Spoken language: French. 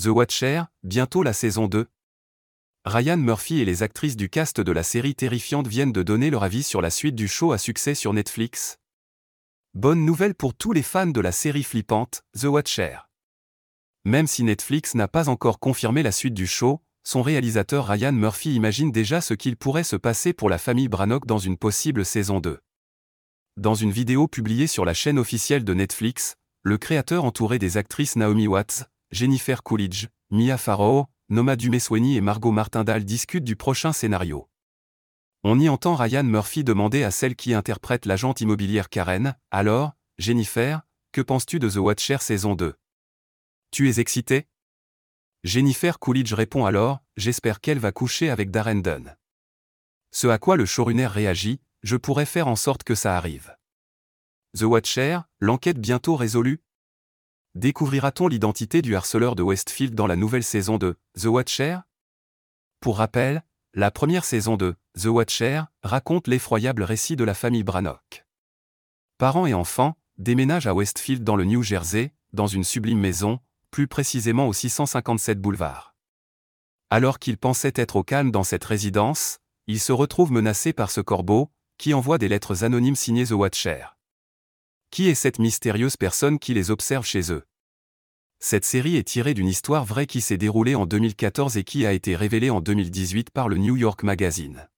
The Watcher, bientôt la saison 2. Ryan Murphy et les actrices du cast de la série terrifiante viennent de donner leur avis sur la suite du show à succès sur Netflix. Bonne nouvelle pour tous les fans de la série flippante, The Watcher. Même si Netflix n'a pas encore confirmé la suite du show, son réalisateur Ryan Murphy imagine déjà ce qu'il pourrait se passer pour la famille Brannock dans une possible saison 2. Dans une vidéo publiée sur la chaîne officielle de Netflix, le créateur entouré des actrices Naomi Watts, Jennifer Coolidge, Mia Farrow, Noma Dumesweni et Margot Martindale discutent du prochain scénario. On y entend Ryan Murphy demander à celle qui interprète l'agente immobilière Karen, alors, Jennifer, que penses-tu de The Watcher saison 2 Tu es excitée Jennifer Coolidge répond alors J'espère qu'elle va coucher avec Darren Dunn. Ce à quoi le showrunner réagit Je pourrais faire en sorte que ça arrive. The Watcher, l'enquête bientôt résolue Découvrira-t-on l'identité du harceleur de Westfield dans la nouvelle saison de The Watcher? Pour rappel, la première saison de The Watcher raconte l'effroyable récit de la famille Brannock. Parents et enfants déménagent à Westfield dans le New Jersey, dans une sublime maison, plus précisément au 657 boulevard. Alors qu'ils pensaient être au calme dans cette résidence, ils se retrouvent menacés par ce corbeau, qui envoie des lettres anonymes signées The Watcher. Qui est cette mystérieuse personne qui les observe chez eux? Cette série est tirée d'une histoire vraie qui s'est déroulée en 2014 et qui a été révélée en 2018 par le New York Magazine.